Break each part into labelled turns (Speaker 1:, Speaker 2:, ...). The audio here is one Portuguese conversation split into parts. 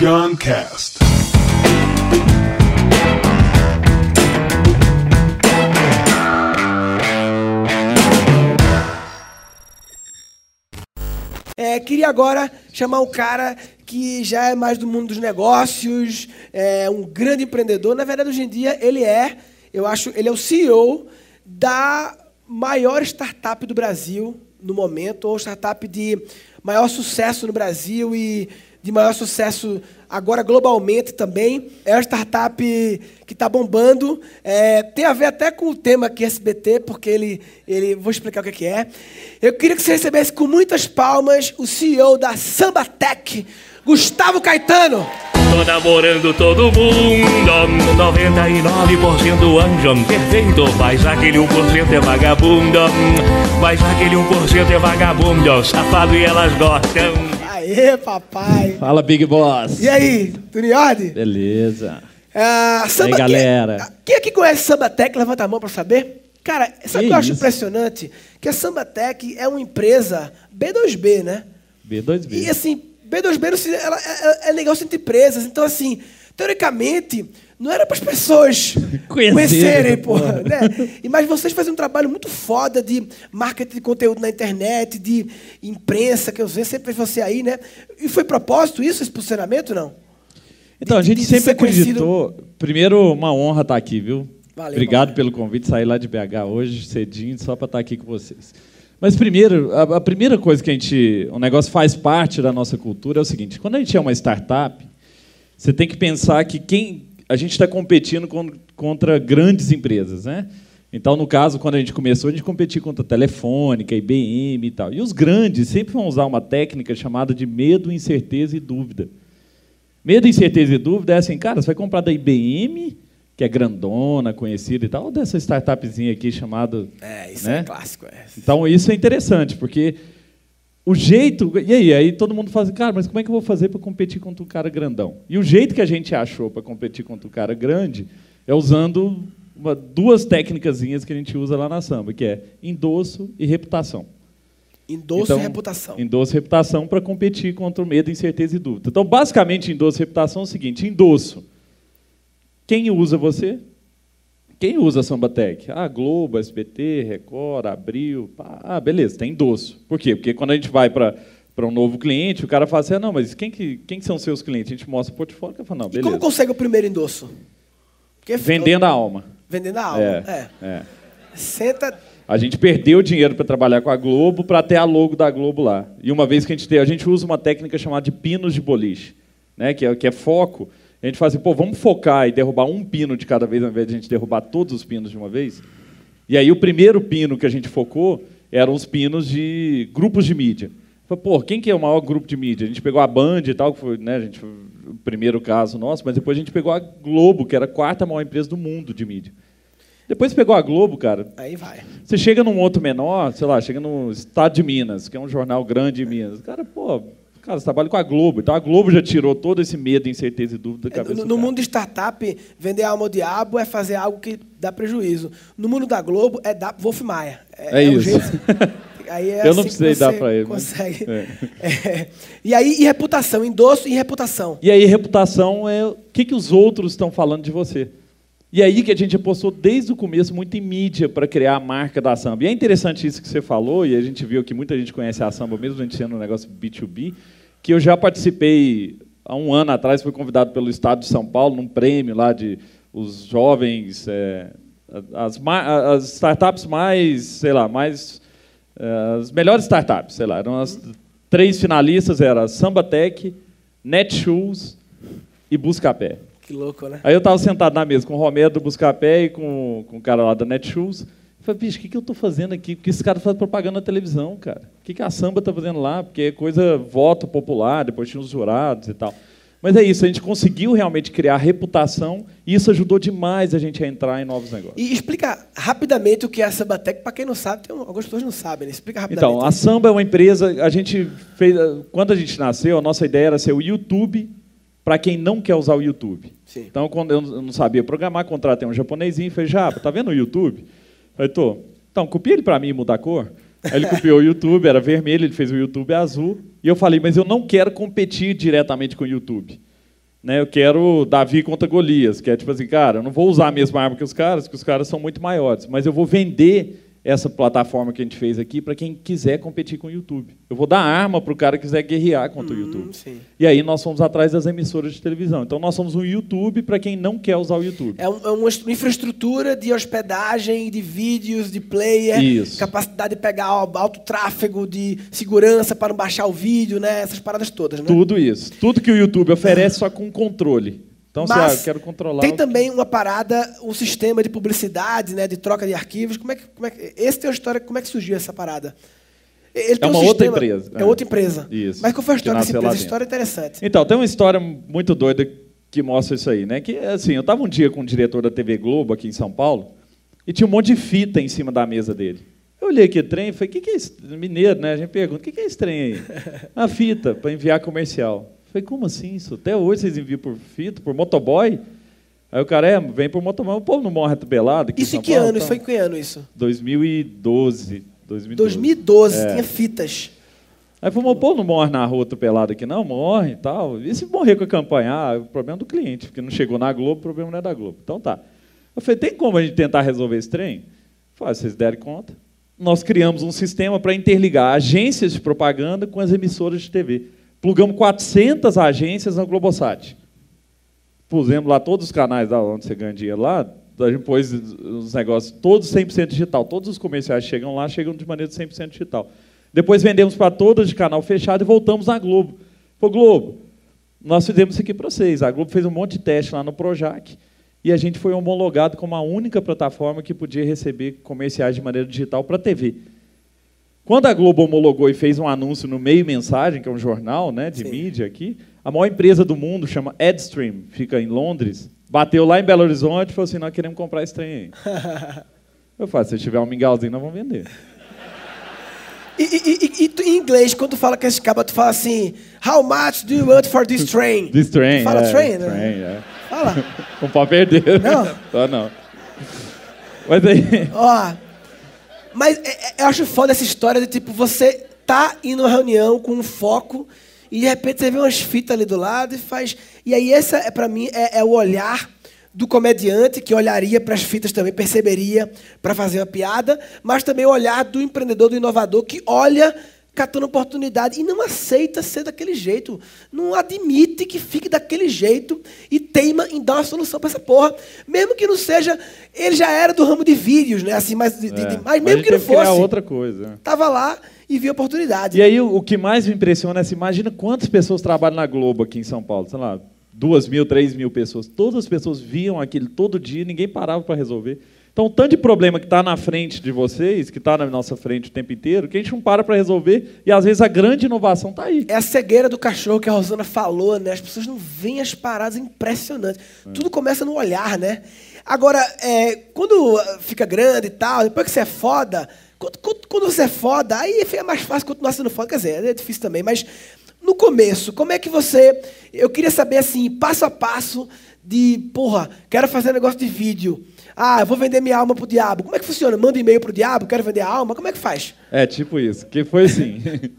Speaker 1: Guncast.
Speaker 2: É, queria agora chamar um cara que já é mais do mundo dos negócios, é um grande empreendedor. Na verdade, hoje em dia, ele é, eu acho, ele é o CEO da maior startup do Brasil no momento, ou startup de maior sucesso no Brasil e de maior sucesso agora globalmente também. É uma startup que está bombando. É, tem a ver até com o tema aqui SBT, porque ele, ele. Vou explicar o que, é. Eu queria que você recebesse com muitas palmas o CEO da Sambatec, Gustavo Caetano.
Speaker 3: Tô namorando todo mundo 99% anjo perfeito Mas aquele 1% é vagabundo Mas aquele 1% é vagabundo Safado e elas gostam
Speaker 2: Aê, papai.
Speaker 4: Fala, Big Boss.
Speaker 2: E aí, tudo em ordem?
Speaker 4: Beleza.
Speaker 2: Ah,
Speaker 4: E aí, galera?
Speaker 2: Quem, quem aqui conhece Sambatec? Levanta a mão para saber. Cara, sabe o que eu acho impressionante? Que a Sambatec é uma empresa B2B, né?
Speaker 4: B2B.
Speaker 2: E assim, B2B não se- ela, é, é negócio entre empresas. Então, assim, teoricamente, não era para as pessoas
Speaker 4: Conhecerem,
Speaker 2: conhecerem, porra,
Speaker 4: porra.
Speaker 2: né? E, mas vocês fazem um trabalho muito foda de marketing de conteúdo na internet, de imprensa, que eu sei, sempre vejo você aí, né? E foi propósito isso, esse posicionamento, não?
Speaker 4: Então, a
Speaker 2: de-
Speaker 4: gente
Speaker 2: de
Speaker 4: sempre
Speaker 2: ser conhecido-
Speaker 4: acreditou. Primeiro, uma honra estar aqui, viu?
Speaker 2: Valeu,
Speaker 4: Obrigado pelo convite, sair lá de BH hoje, cedinho, só para estar aqui com vocês. Mas primeiro, a, a primeira coisa que a gente. O negócio faz parte da nossa cultura é o seguinte: quando a gente é uma startup, você tem que pensar que quem. A gente está competindo con- contra grandes empresas, né? Então, no caso, quando a gente começou, a gente competia contra a Telefônica, IBM e tal. E os grandes sempre vão usar uma técnica chamada de medo, incerteza e dúvida. Medo, incerteza e dúvida é assim, cara, você vai comprar da IBM, que é grandona, conhecida e tal, ou dessa startupzinha aqui chamada.
Speaker 2: É, isso
Speaker 4: né?
Speaker 2: é clássico. É.
Speaker 4: Então isso é interessante, porque o jeito. E aí, aí todo mundo fala assim, cara, mas como é que eu vou fazer para competir contra um cara grandão? E o jeito que a gente achou para competir contra um cara grande é usando uma- duas técnicas que a gente usa lá na samba, que é endosso e reputação.
Speaker 2: Endosso
Speaker 4: Então,
Speaker 2: e reputação.
Speaker 4: Endosso e reputação para competir contra o medo, incerteza e dúvida. Então, basicamente, endosso e reputação é o seguinte: endosso. Quem usa você? Quem usa a Sambatec? Ah, Globo, SBT, Record, Abril. Ah, beleza, tem endosso. Por quê? Porque quando a gente vai para para um novo cliente, o cara fala assim: ah, não, mas quem, que, quem que são seus clientes? A gente mostra o portfólio e fala: não,
Speaker 2: E
Speaker 4: beleza.
Speaker 2: como consegue o primeiro endosso? Porque
Speaker 4: Vendendo a alma.
Speaker 2: Vendendo a alma.
Speaker 4: É,
Speaker 2: É.
Speaker 4: é.
Speaker 2: Senta.
Speaker 4: A gente perdeu dinheiro para trabalhar com a Globo para ter a logo da Globo lá. E uma vez que a gente tem, a gente usa uma técnica chamada de pinos de boliche, né? que, é, que é foco. A gente fala assim, pô, vamos focar e derrubar um pino de cada vez, ao invés de a gente derrubar todos os pinos de uma vez. E aí o primeiro pino que a gente focou eram os pinos de grupos de mídia. Falei, pô, quem que é o maior grupo de mídia? A gente pegou a Band e tal, que foi né, a gente, o primeiro caso nosso, mas depois a gente pegou a Globo, que era a quarta maior empresa do mundo de mídia. Depois pegou a Globo, cara,
Speaker 2: Aí vai.
Speaker 4: você chega num outro menor, sei lá, chega no Estado de Minas, que é um jornal grande de Minas. Cara, pô, cara, você trabalha com a Globo. Então a Globo já tirou todo esse medo, incerteza e dúvida da
Speaker 2: É,
Speaker 4: cabeça
Speaker 2: No, no mundo de startup, vender alma ao diabo é fazer algo que dá prejuízo. No mundo da Globo, é dar Wolf Maia.
Speaker 4: É
Speaker 2: o
Speaker 4: isso.
Speaker 2: jeito- Aí é
Speaker 4: Eu não
Speaker 2: assim que
Speaker 4: precisei dar pra ele, mas-
Speaker 2: Consegue.
Speaker 4: é.
Speaker 2: É. E aí, e reputação, endosso e reputação.
Speaker 4: E aí, reputação é o que, que os outros estão falando de você. E aí que a gente apostou desde o começo muito em mídia para criar a marca da samba. E é interessante isso que você falou, e a gente viu que muita gente conhece a samba, mesmo a gente sendo um negócio B2B, que eu já participei há um ano atrás, fui convidado pelo Estado de São Paulo num prêmio lá de os jovens, é, as, as startups mais, sei lá, mais é, as melhores startups, sei lá, eram as três finalistas, era Sambatec, Netshoes e Buscapé.
Speaker 2: Que louco, né?
Speaker 4: Aí eu estava sentado na mesa com o Romero do Buscapé e com, com o cara lá da Netshoes. Eu falei, bicho, o que, que eu estou fazendo aqui? Porque esse cara faz propaganda na televisão, cara. O que, que a samba está fazendo lá? Porque é coisa, voto popular, depois tinha os jurados e tal. Mas é isso, a gente conseguiu realmente criar reputação e isso ajudou demais a gente a entrar em novos negócios.
Speaker 2: E explica rapidamente o que é a Sambatec, para quem não sabe, tem um- algumas pessoas não sabem, né? Explica rapidamente.
Speaker 4: Então, a Samba é uma empresa, a gente fez, quando a gente nasceu, a nossa ideia era ser o YouTube para quem não quer usar o YouTube.
Speaker 2: Sim.
Speaker 4: Então, quando eu não sabia programar, contratei um japonesinho e falei, Japa, tá vendo o YouTube? Falei, tô. Então, copia ele para mim e muda a cor. Aí ele copiou o YouTube, era vermelho, ele fez o YouTube azul. E eu falei, mas eu não quero competir diretamente com o YouTube. Né? Eu quero Davi contra Golias, que é tipo assim, cara, eu não vou usar a mesma arma que os caras, porque os caras são muito maiores, mas eu vou vender essa plataforma que a gente fez aqui para quem quiser competir com o YouTube. Eu vou dar arma para o cara que quiser guerrear contra
Speaker 2: Hum,
Speaker 4: o YouTube.
Speaker 2: sim.
Speaker 4: E aí nós fomos atrás das emissoras de televisão. Então nós somos um YouTube para quem não quer usar o YouTube.
Speaker 2: É, um- é uma est- infraestrutura de hospedagem, de vídeos, de player,
Speaker 4: Isso.
Speaker 2: capacidade de pegar al- alto tráfego, de segurança para não baixar o vídeo, né? Essas paradas todas, né?
Speaker 4: Tudo isso. Tudo que o YouTube oferece, só com controle. Então, se ah, eu quero controlar.
Speaker 2: tem também uma parada, um sistema de publicidade, né? De troca de arquivos. Como é que, como é que, esse tem uma história, como é que surgiu essa parada? Ele um
Speaker 4: uma outra
Speaker 2: sistema-
Speaker 4: empresa,
Speaker 2: É
Speaker 4: é.
Speaker 2: outra empresa.
Speaker 4: Isso,
Speaker 2: Mas qual foi a história dessa empresa? História é interessante.
Speaker 4: Então, tem uma história muito doida que mostra isso aí, né? Que assim, eu estava um dia com o diretor da TV Globo aqui em São Paulo e tinha um monte de fita em cima da mesa dele. Eu olhei aquele trem e falei, o que, que é esse mineiro, né? A gente pergunta, o que, que é esse trem aí? A fita para enviar comercial. Eu falei, como assim isso? Até hoje vocês enviam por fita, por motoboy? Aí o cara, é, vem por motoboy. O povo não morre atropelado
Speaker 2: Isso em que
Speaker 4: Paulo,
Speaker 2: ano? Isso foi em que ano isso?
Speaker 4: 2012. 2012.
Speaker 2: 2012,
Speaker 4: É.
Speaker 2: tinha fitas.
Speaker 4: Aí falou, o povo não morre na rua atropelado aqui, não? Morre e tal. E se morrer com a campanha? Ah, é o problema do cliente, porque não chegou na Globo, o problema não é da Globo. Então tá. Eu falei, tem como a gente tentar resolver esse trem? Falei, ah, vocês derem conta. Nós criamos um sistema para interligar agências de propaganda com as emissoras de TV. Plugamos 400 agências na Globosat. Pusemos lá todos os canais da onde você ganha dinheiro lá, a gente pôs os negócios todos 100% digital. Todos os comerciais chegam lá, chegam de maneira 100% digital. Depois vendemos para todas de canal fechado e voltamos à Globo. Pô, Globo, nós fizemos isso aqui para vocês. A Globo fez um monte de teste lá no Projac e a gente foi homologado como a única plataforma que podia receber comerciais de maneira digital para TV. Quando a Globo homologou e fez um anúncio no Meio Mensagem, que é um jornal né, de
Speaker 2: Sim.
Speaker 4: mídia aqui, a maior empresa do mundo, chama Edstream, fica em Londres, bateu lá em Belo Horizonte e falou assim, nós queremos comprar esse trem aí. Eu falei, se tiver um mingauzinho, nós vamos vender.
Speaker 2: E, e- e- e em inglês, quando tu fala com esse cabo, tu fala assim: How much do you want for this train?
Speaker 4: This train,
Speaker 2: Tu fala
Speaker 4: é,
Speaker 2: train, né?
Speaker 4: train, é.
Speaker 2: Fala.
Speaker 4: Não pode perder.
Speaker 2: Não?
Speaker 4: Só não. Mas aí...
Speaker 2: Ó. Mas é- é- eu acho foda essa história de tipo, você tá indo numa reunião com um foco e de repente você vê umas fitas ali do lado e faz. E aí, essa, é, para mim, é, é o olhar do comediante que olharia para as fitas também, perceberia para fazer uma piada, mas também o olhar do empreendedor, do inovador que olha catando oportunidade e não aceita ser daquele jeito, não admite que fique daquele jeito e teima em dar uma solução para essa porra, mesmo que não seja, ele já era do ramo de vídeos, né, assim, mas, de- de-
Speaker 4: É,
Speaker 2: mas mesmo que não fosse,
Speaker 4: outra coisa.
Speaker 2: tava lá e viu a oportunidade.
Speaker 4: E aí o, o que mais me impressiona é assim, imagina quantas pessoas trabalham na Globo aqui em São Paulo, sei lá, duas mil, três mil pessoas. Todas as pessoas viam aquilo todo dia, ninguém parava para resolver. Então, o tanto de problema que está na frente de vocês, que está na nossa frente o tempo inteiro, que a gente não para para resolver, e às vezes a grande inovação está aí.
Speaker 2: É a cegueira do cachorro que a Rosana falou, né? As pessoas não veem as paradas impressionantes. Tudo começa no olhar, né? Agora, é, quando ah, fica grande e tal, depois que você é foda, quando, quando- quando você é foda, aí é mais fácil continuar sendo foda. Quer dizer, é difícil também, mas no começo, como é que você. Eu queria saber, assim, passo a passo, de, porra, quero fazer um negócio de vídeo. Ah, eu vou vender minha alma pro diabo. Como é que funciona? Manda um e-mail pro diabo, quero vender a alma. Como é que faz?
Speaker 4: É, tipo isso. Que foi assim.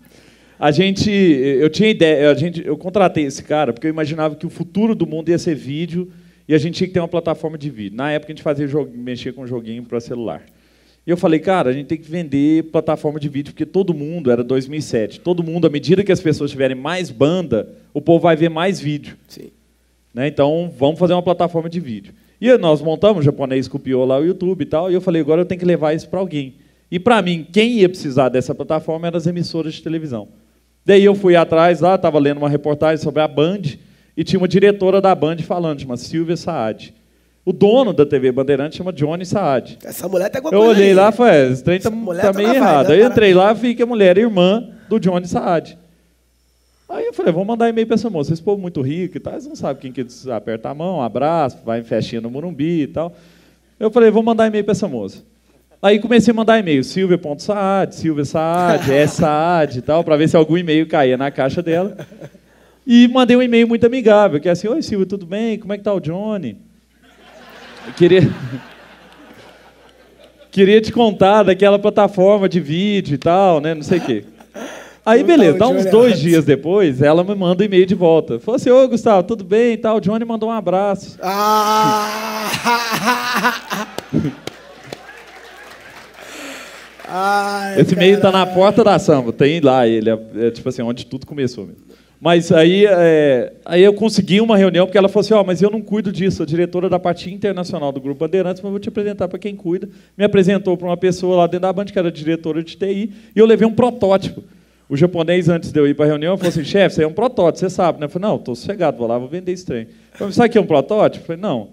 Speaker 4: A gente, eu tinha ideia, a gente, eu contratei esse cara porque eu imaginava que o futuro do mundo ia ser vídeo e a gente tinha que ter uma plataforma de vídeo. Na época a gente fazia jogo, mexia com joguinho para celular. E eu falei, cara, a gente tem que vender plataforma de vídeo porque todo mundo era 2007. Todo mundo, à medida que as pessoas tiverem mais banda, o povo vai ver mais vídeo.
Speaker 2: Sim.
Speaker 4: Né? Então, vamos fazer uma plataforma de vídeo. E nós montamos, o japonês copiou lá o YouTube e tal, e eu falei, agora eu tenho que levar isso para alguém. E para mim, quem ia precisar dessa plataforma eram as emissoras de televisão. Daí eu fui atrás lá, estava lendo uma reportagem sobre a Band, e tinha uma diretora da Band falando, chama Silvia Saad. O dono da TV Bandeirante chama Johnny Saad.
Speaker 2: Essa mulher tá alguma
Speaker 4: Eu olhei
Speaker 2: aí.
Speaker 4: lá e falei, é, esse trem tá,
Speaker 2: Essa mulher
Speaker 4: tá
Speaker 2: tá
Speaker 4: meio errado. Aí eu entrei lá e vi que a mulher era irmã do Johnny Saad. Aí eu falei, vou mandar e-mail para essa moça. Esse povo muito rico e tal, eles não sabem quem que aperta a mão, abraça, vai em festinha no Morumbi e tal. Eu falei, vou mandar e-mail para essa moça. Aí comecei a mandar e-mail, silvia.saad, Silvia Saad, S Saad e tal, para ver se algum e-mail caía na caixa dela. E mandei um e-mail muito amigável, que é assim, oi Silvia, tudo bem? Como é que tá o Johnny? Eu queria... Queria te contar daquela plataforma de vídeo e tal, né? Não sei o quê. Aí, beleza,
Speaker 2: tá
Speaker 4: dá uns dois dias depois, ela me manda um e-mail de volta. Falou assim, ô Gustavo, tudo bem e tal? O Johnny mandou um abraço.
Speaker 2: Ah! Ai,
Speaker 4: Esse e-mail tá na porta da samba, tem lá ele, é, é tipo assim, onde tudo começou mesmo. Mas aí, é, aí eu consegui uma reunião, porque ela falou assim, ó, mas eu não cuido disso, sou diretora da parte internacional do Grupo Bandeirantes, mas vou te apresentar para quem cuida. Me apresentou para uma pessoa lá dentro da Band, que era diretora de TI, e eu levei um protótipo. O japonês, antes de eu ir para a reunião, falou assim, chefe, isso aí é um protótipo, você sabe, né? Eu falei, não, estou sossegado, vou lá, vou vender esse trem. Eu falei, sabe que é um protótipo? Eu falei, não.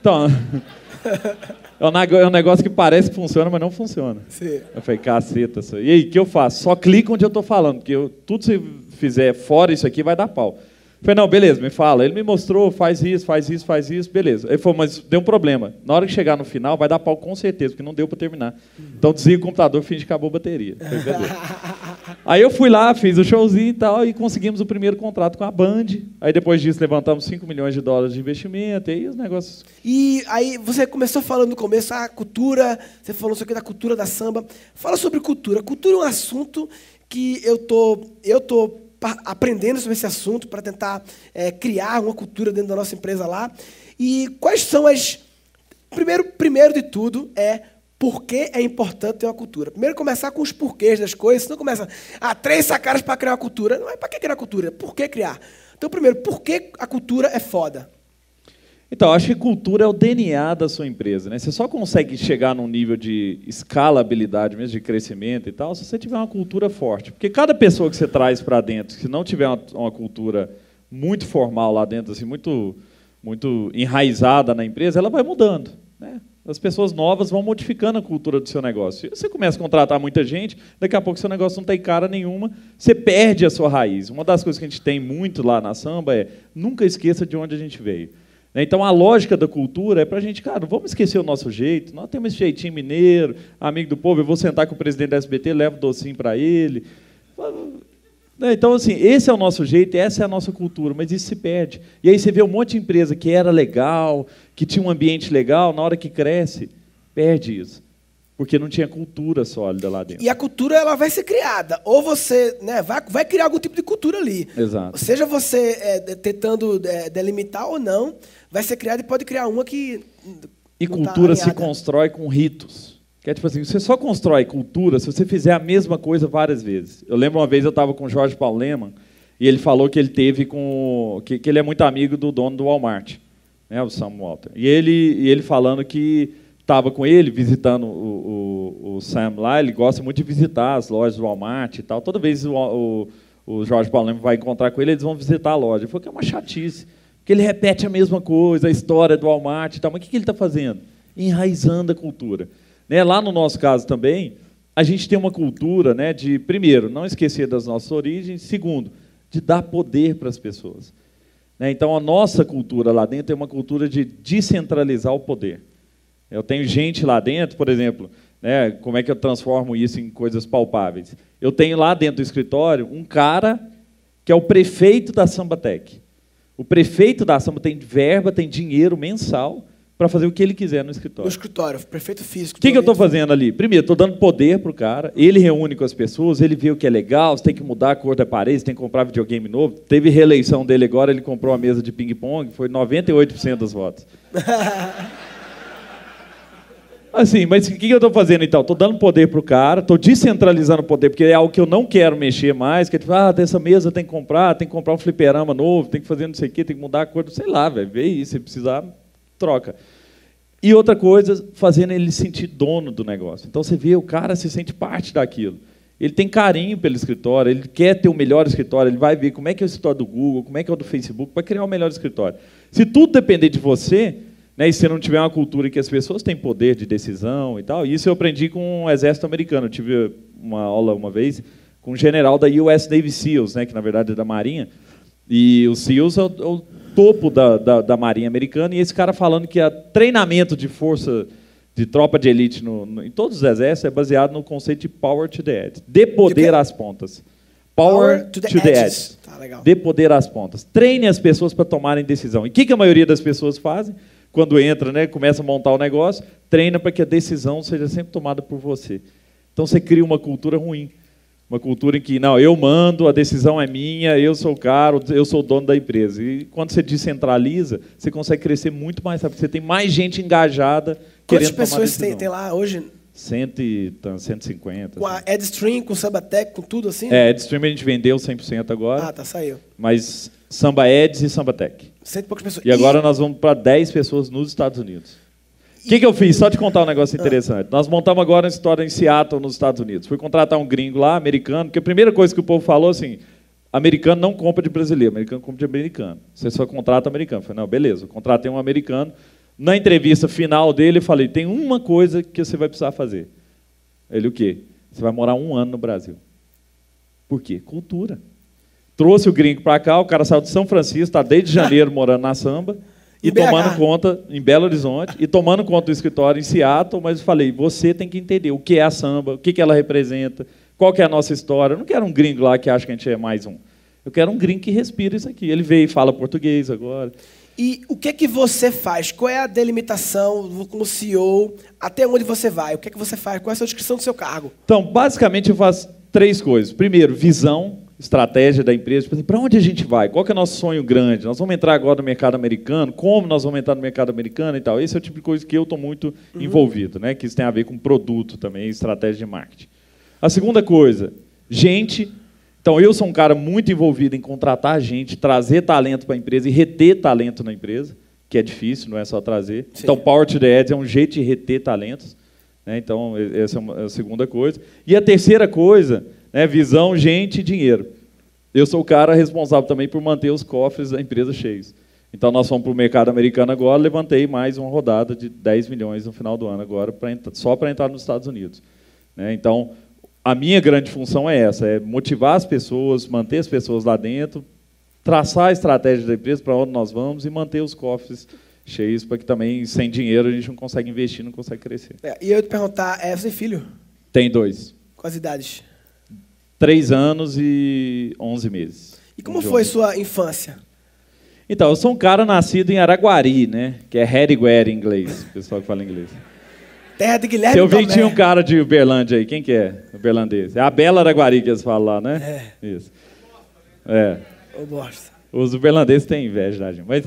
Speaker 4: Então, é um é um negócio que parece que funciona, mas não funciona.
Speaker 2: Sim.
Speaker 4: Eu falei, caceta, isso aí. E aí, o que eu faço? Só clica onde eu tô falando, porque eu, tudo que você fizer fora isso aqui vai dar pau. Falei, não, beleza, me fala. Ele me mostrou, faz isso, faz isso, faz isso, beleza. Ele falou, mas deu um problema. Na hora que chegar no final, vai dar pau com certeza, porque não deu para terminar. Então desliga o computador, finge que acabou a bateria. Aí eu fui lá, fiz o showzinho e tal, e conseguimos o primeiro contrato com a Band. Aí depois disso levantamos 5 milhões de dólares de investimento, e aí os negócios
Speaker 2: E aí você começou falando no começo a cultura, você falou isso aqui da cultura da samba. Fala sobre cultura. Cultura é um assunto que eu tô eu tô aprendendo sobre esse assunto para tentar é, criar uma cultura dentro da nossa empresa lá. E quais são as primeiro primeiro de tudo é por que é importante ter uma cultura? Primeiro começar com os porquês das coisas, senão começa, ah, três sacadas para criar uma cultura. Não é para que criar cultura? Por que criar? Então, primeiro, por que a cultura é foda?
Speaker 4: Então, acho que cultura é o DNA da sua empresa. Né? Você só consegue chegar num nível de escalabilidade mesmo, de crescimento e tal, se você tiver uma cultura forte. Porque cada pessoa que você traz para dentro, se não tiver uma, cultura muito formal lá dentro, assim, muito, muito enraizada na empresa, ela vai mudando. Né? As pessoas novas vão modificando a cultura do seu negócio. Você começa a contratar muita gente, daqui a pouco seu negócio não tem cara nenhuma, você perde a sua raiz. Uma das coisas que a gente tem muito lá na samba é nunca esqueça de onde a gente veio. Né? Então, a lógica da cultura é para a gente, cara, vamos esquecer o nosso jeito. Nós temos esse jeitinho mineiro, amigo do povo. Eu vou sentar com o presidente da SBT, levo docinho para ele. Né? Então, assim, esse é o nosso jeito, essa é a nossa cultura, mas isso se perde. E aí você vê um monte de empresa que era legal, que tinha um ambiente legal, na hora que cresce, perde isso. Porque não tinha cultura sólida lá dentro.
Speaker 2: E a cultura ela vai ser criada. Ou você né, vai, vai criar algum tipo de cultura ali.
Speaker 4: Exato.
Speaker 2: Seja você é, tentando é, delimitar ou não, vai ser criada e pode criar uma que.
Speaker 4: E
Speaker 2: tá
Speaker 4: cultura se
Speaker 2: alinhada.
Speaker 4: constrói com ritos. Que é tipo assim, você só constrói cultura se você fizer a mesma coisa várias vezes. Eu lembro uma vez eu estava com o Jorge Paulo e ele falou que ele teve com que, que ele é muito amigo do dono do Walmart, né, o Sam Walter. E ele e ele falando que estava com ele visitando o, o, o Sam lá, ele gosta muito de visitar as lojas do Walmart e tal. Toda vez o, o, Jorge Leman vai encontrar com ele, eles vão visitar a loja. Ele falou que é uma chatice, porque ele repete a mesma coisa, a história do Walmart e tal. Mas o que, que ele está fazendo? Enraizando a cultura. Né? Lá no nosso caso também, a gente tem uma cultura né, de, primeiro, não esquecer das nossas origens, segundo, de dar poder para as pessoas. Né? Então, a nossa cultura lá dentro é uma cultura de descentralizar o poder. Eu tenho gente lá dentro, por exemplo, né, como é que eu transformo isso em coisas palpáveis? Eu tenho lá dentro do escritório um cara que é o prefeito da Sambatec. O prefeito da Samba tem verba, tem dinheiro mensal para fazer o que ele quiser no
Speaker 2: No
Speaker 4: escritório.
Speaker 2: escritório, prefeito físico.
Speaker 4: O que, que eu estou fazendo ali? Primeiro, estou dando poder para o cara, ele reúne com as pessoas, ele vê o que é legal, você tem que mudar a cor da parede, você tem que comprar videogame novo. Teve reeleição dele agora, ele comprou uma mesa de ping-pong, foi 98% dos votos. Assim, mas o que eu estou fazendo então? Estou dando poder para o cara, estou descentralizando o poder, porque é algo que eu não quero mexer mais, que é tipo, ah, dessa mesa tem que comprar, tem que comprar um fliperama novo, tem que fazer não sei o quê, tem que mudar a cor, sei lá, velho, vê aí, se precisar, troca. E outra coisa, fazendo ele se sentir dono do negócio. Então você vê, o cara se sente parte daquilo. Ele tem carinho pelo escritório, ele quer ter o melhor escritório, ele vai ver como é que é o escritório do Google, como é que é o do Facebook, para criar o melhor escritório. Se tudo depender de você, né, e se você não tiver uma cultura que as pessoas têm poder de decisão e tal, isso eu aprendi com o exército americano. Eu tive uma aula uma vez com um general da US Navy SEALs, né, que na verdade é da Marinha, e o SEALs é o, é o topo da, da, da Marinha Americana, e esse cara falando que a treinamento de força de tropa de elite no, no- em todos os exércitos é baseado no conceito de power to the edge. Dê poder às pontas. Power, to the, edge.
Speaker 2: edges. Tá legal.
Speaker 4: Dê poder às pontas. Treine as pessoas para tomarem decisão. E o que, que a maioria das pessoas fazem? Quando entra, né, começa a montar o negócio, treina para que a decisão seja sempre tomada por você. Então você cria uma cultura ruim. Uma cultura em que, não, eu mando, a decisão é minha, eu sou o cara, eu sou o dono da empresa. E quando você descentraliza, você consegue crescer muito mais rápido. Você tem mais gente engajada
Speaker 2: Quantas
Speaker 4: querendo tomar
Speaker 2: pessoas
Speaker 4: decisão.
Speaker 2: tem, tem lá hoje?
Speaker 4: Cento e, tá, 150.
Speaker 2: Com a EdStream, com o Sambatec, com tudo assim?
Speaker 4: É, Edstream a gente vendeu 100% agora,
Speaker 2: Ah, tá, saiu.
Speaker 4: mas Samba Eds e Samba Tech.
Speaker 2: Cento e poucas pessoas.
Speaker 4: E agora nós vamos para 10 pessoas nos Estados Unidos. O que, que eu fiz? Só te contar um negócio interessante. Nós montamos agora uma história em Seattle, nos Estados Unidos. Fui contratar um gringo lá, americano, porque a primeira coisa que o povo falou assim: americano não compra de brasileiro, americano compra de americano. Você só contrata americano. Eu falei, não, beleza, eu contratei um americano. Na entrevista final dele, eu falei: tem uma coisa que você vai precisar fazer. Ele, o quê? Você vai morar um ano no Brasil. Por quê? Cultura. Trouxe o gringo para cá, o cara saiu de São Francisco, está desde janeiro morando na samba, e tomando conta em Belo Horizonte, e tomando conta do escritório em Seattle, mas eu falei, você tem que entender o que é a samba, o que, que ela representa, qual que é a nossa história. Eu não quero um gringo lá que acha que a gente é mais um. Eu quero um gringo que respira isso aqui. Ele veio e fala português agora.
Speaker 2: E o que é que você faz? Qual é a delimitação como CEO? Até onde você vai? O que é que você faz? Qual é a sua descrição do seu cargo?
Speaker 4: Então, basicamente, eu faço três coisas. Primeiro, visão, estratégia da empresa. Tipo assim, para onde a gente vai? Qual é o nosso sonho grande? Nós vamos entrar agora no mercado americano? Como nós vamos entrar no mercado americano e tal? Esse é o tipo de coisa que eu estou muito envolvido, né? que isso tem a ver com produto também, estratégia de marketing. A segunda coisa, gente. Então, eu sou um cara muito envolvido em contratar gente, trazer talento para a empresa e reter talento na empresa, que é difícil, não é só trazer.
Speaker 2: Sim.
Speaker 4: Então, Power to the Edge é um jeito de reter talentos. né? Então, essa é uma- é a segunda coisa. E a terceira coisa, né, visão, gente e dinheiro. Eu sou o cara responsável também por manter os cofres da empresa cheios. Então, nós fomos para o mercado americano agora, levantei mais uma rodada de 10 milhões no final do ano agora, pra só para entrar nos Estados Unidos. né? Então, a minha grande função é essa, é motivar as pessoas, manter as pessoas lá dentro, traçar a estratégia da empresa para onde nós vamos e manter os cofres cheios, para que também, sem dinheiro, a gente não consegue investir, não consegue crescer.
Speaker 2: É, e eu ia te perguntar, é, você filho?
Speaker 4: Tem dois.
Speaker 2: Quais idades?
Speaker 4: Três anos e 11 meses.
Speaker 2: E como foi sua infância?
Speaker 4: Então, eu sou um cara nascido em Araguari, né? Que é Harriguera em inglês, o pessoal que fala inglês.
Speaker 2: Terra de Guilherme
Speaker 4: Se eu vi que
Speaker 2: Tomé.
Speaker 4: tinha um cara de Uberlândia aí, quem que é? Uberlandês. É a Bela Araguari que eles falam lá, né? É. Isso. É.
Speaker 2: Ô, bosta.
Speaker 4: Os uberlandeses têm inveja da gente, mas...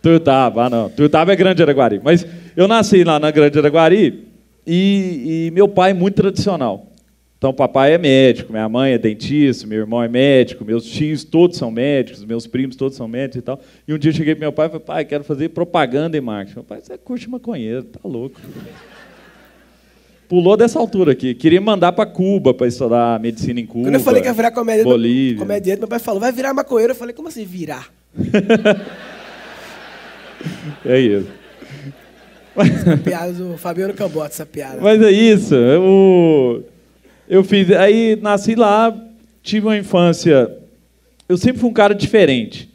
Speaker 4: Tuiutaba, ah não. Tuiutaba é Grande Araguari. Mas eu nasci lá na Grande Araguari e, e meu pai é muito tradicional. Então, papai é médico, minha mãe é dentista, meu irmão é médico, meus tios todos são médicos, meus primos todos são médicos e tal. E um dia eu cheguei pro meu pai e falei, pai, quero fazer propaganda e marketing. Meu pai, você curte maconheiro, tá louco. Pulou dessa altura aqui. Queria mandar para Cuba para estudar medicina em Cuba.
Speaker 2: Quando eu falei que ia virar comediante,
Speaker 4: Bolívia.
Speaker 2: comediante, meu pai falou, vai virar maconheiro. Eu falei, como assim virar?
Speaker 4: É isso.
Speaker 2: Piada do Fabiano Cambota, essa piada.
Speaker 4: Mas é isso. Eu, eu fiz. Aí nasci lá, tive uma infância. Eu sempre fui um cara diferente.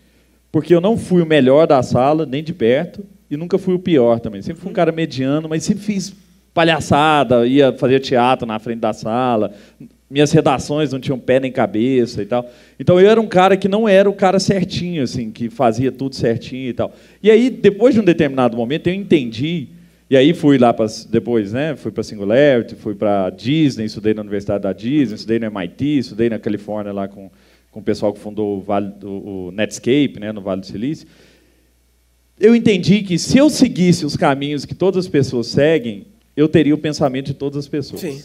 Speaker 4: Porque eu não fui o melhor da sala, nem de perto, e nunca fui o pior também. Sempre fui um cara mediano, mas sempre fiz palhaçada, ia fazer teatro na frente da sala. Minhas redações não tinham pé nem cabeça e tal. Então eu era um cara que não era o cara certinho, assim, que fazia tudo certinho e tal. E aí, depois de um determinado momento, eu entendi e aí fui lá para depois, né? Fui para Singularity, fui para Disney, estudei na Universidade da Disney, estudei no MIT, estudei na Califórnia lá com, com o pessoal que fundou o, vale, o, o Netscape, né? No Vale do Silício. Eu entendi que se eu seguisse os caminhos que todas as pessoas seguem, eu teria o pensamento de todas as pessoas.
Speaker 2: Sim.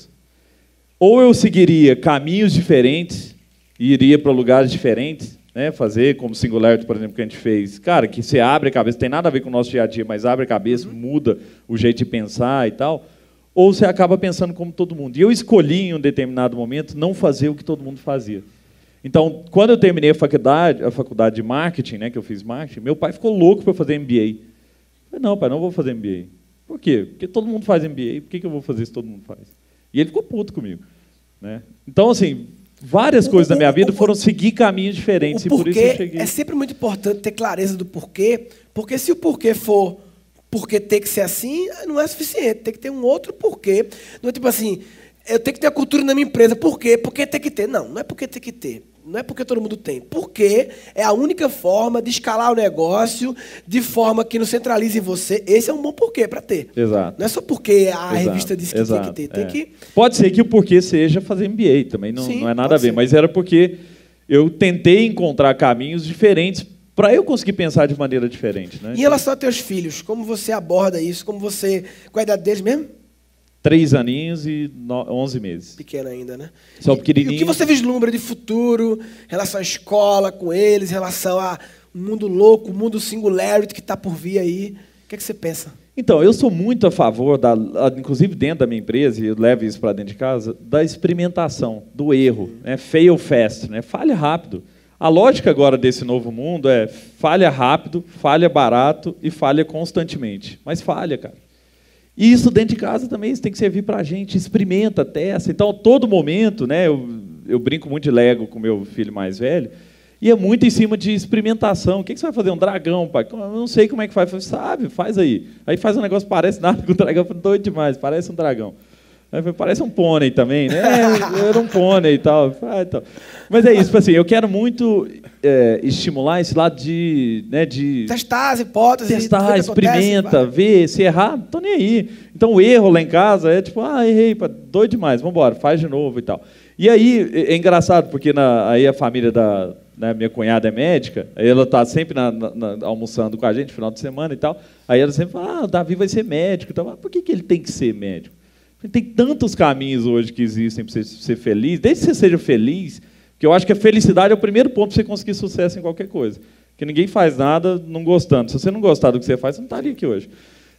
Speaker 4: Ou eu seguiria caminhos diferentes e iria para lugares diferentes, né? fazer como Singularity, por exemplo, que a gente fez. Cara, que você abre a cabeça, tem nada a ver com o nosso dia a dia, mas abre a cabeça, muda o jeito de pensar e tal. Ou você acaba pensando como todo mundo. E eu escolhi, em um determinado momento, não fazer o que todo mundo fazia. Então, quando eu terminei a faculdade, a faculdade de marketing, né, que eu fiz marketing, meu pai ficou louco para fazer MBA. Eu falei, não, pai, não vou fazer MBA. Por quê? Porque todo mundo faz MBA, por que, que eu vou fazer que todo mundo faz? E ele ficou puto comigo. Né? Então, assim, várias coisas da minha vida foram seguir caminhos diferentes
Speaker 2: O
Speaker 4: e por isso eu
Speaker 2: porquê
Speaker 4: cheguei.
Speaker 2: é sempre muito importante ter clareza do porquê, porque se o porquê for porque tem que ser assim, não é suficiente, tem que ter um outro porquê. Não é tipo assim, eu tenho que ter a cultura na minha empresa. Por quê? Porque tem que ter. Não, não é porque tem que ter. Não é porque todo mundo tem. Porque é a única forma de escalar o negócio de forma que não centralize em você. Esse é um bom porquê para ter.
Speaker 4: Exato.
Speaker 2: Não é só porque a
Speaker 4: Exato,
Speaker 2: revista disse que
Speaker 4: exato,
Speaker 2: tem que ter. Tem
Speaker 4: é.
Speaker 2: que.
Speaker 4: Pode ser que o porquê seja fazer MBA também, não,
Speaker 2: Sim,
Speaker 4: não é nada a ver,
Speaker 2: ser.
Speaker 4: mas era porque eu tentei encontrar caminhos diferentes para eu conseguir pensar de maneira diferente. Né?
Speaker 2: Em relação a teus filhos, como você aborda isso? Como você. Qual a idade deles mesmo?
Speaker 4: Três aninhos e 11 meses.
Speaker 2: Pequeno ainda, né?
Speaker 4: Só
Speaker 2: E-
Speaker 4: pequenininho.
Speaker 2: E o que você vislumbra de futuro, relação à escola com eles, em relação a um mundo louco, mundo singularity que está por vir aí? O que, é que você pensa?
Speaker 4: Então, eu sou muito a favor, da, inclusive dentro da minha empresa, e eu levo isso para dentro de casa, da experimentação, do erro. Né? Fail fast, né? falha rápido. A lógica agora desse novo mundo é falha rápido, falha barato e falha constantemente. Mas falha, cara. E isso dentro de casa também isso tem que servir para a gente. Experimenta, testa. Então, a todo momento, né, eu, eu brinco muito de Lego com meu filho mais velho, e é muito em cima de experimentação. O que, que você vai fazer? Um dragão, pai? Eu não sei como é que faz. Falei, sabe, faz aí. Aí faz um negócio, parece nada com o dragão. Falei, doido demais, parece um dragão. Aí falei, parece um pônei também, né? É, Era um pônei e tal. Ah, então. Mas é isso, tipo assim, eu quero muito é, estimular esse lado de, né, de
Speaker 2: Testar as hipóteses. ver
Speaker 4: testar, experimenta, vê, se errar, não tô nem aí. Então o erro lá em casa é tipo, ah, errei, doido demais, vamos embora, faz de novo e tal. E aí é é engraçado, porque na, aí a família da né, minha cunhada é médica, aí ela está sempre na- na- almoçando com a gente, final de semana e tal. Aí ela sempre fala, ah, o Davi vai ser médico. e. Mas por que, que ele tem que ser médico? Tem tantos caminhos hoje que existem para você ser feliz, desde que você seja feliz, que eu acho que a felicidade é o primeiro ponto para você conseguir sucesso em qualquer coisa. Porque ninguém faz nada não gostando. Se você não gostar do que você faz, você não estaria aqui hoje.